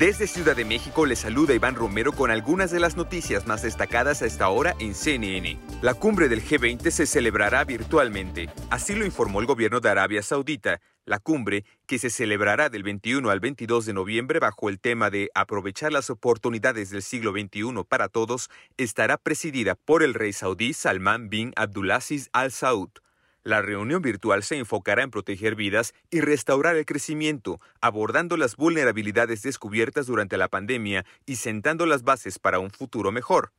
Desde Ciudad de México le saluda Iván Romero con algunas de las noticias más destacadas a esta hora en CNN. La cumbre del G20 se celebrará virtualmente, así lo informó el gobierno de Arabia Saudita. La cumbre, que se celebrará del 21 al 22 de noviembre bajo el tema de aprovechar las oportunidades del siglo XXI para todos, estará presidida por el rey saudí Salman bin Abdulaziz Al Saud. La reunión virtual se enfocará en proteger vidas y restaurar el crecimiento, abordando las vulnerabilidades descubiertas durante la pandemia y sentando las bases para un futuro mejor.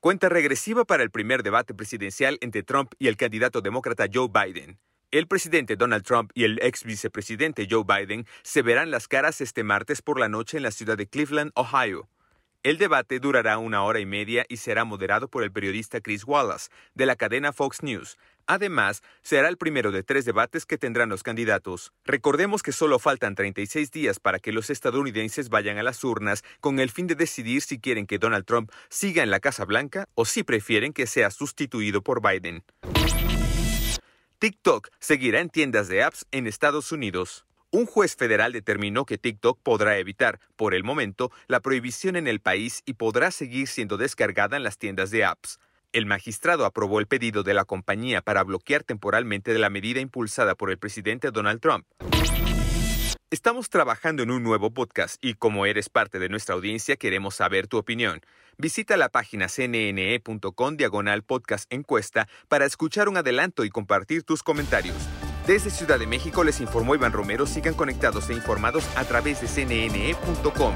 Cuenta regresiva para el primer debate presidencial entre Trump y el candidato demócrata Joe Biden. El presidente Donald Trump y el ex vicepresidente Joe Biden se verán las caras este martes por la noche en la ciudad de Cleveland, Ohio. El debate durará una hora y media y será moderado por el periodista Chris Wallace, de la cadena Fox News. Además, será el primero de tres debates que tendrán los candidatos. Recordemos que solo faltan 36 días para que los estadounidenses vayan a las urnas con el fin de decidir si quieren que Donald Trump siga en la Casa Blanca o si prefieren que sea sustituido por Biden. TikTok seguirá en tiendas de apps en Estados Unidos. Un juez federal determinó que TikTok podrá evitar, por el momento, la prohibición en el país y podrá seguir siendo descargada en las tiendas de apps. El magistrado aprobó el pedido de la compañía para bloquear temporalmente de la medida impulsada por el presidente Donald Trump. Estamos trabajando en un nuevo podcast y como eres parte de nuestra audiencia queremos saber tu opinión. Visita la página cnne.com diagonal podcast encuesta para escuchar un adelanto y compartir tus comentarios. Desde Ciudad de México les informó Iván Romero. Sigan conectados e informados a través de cnne.com.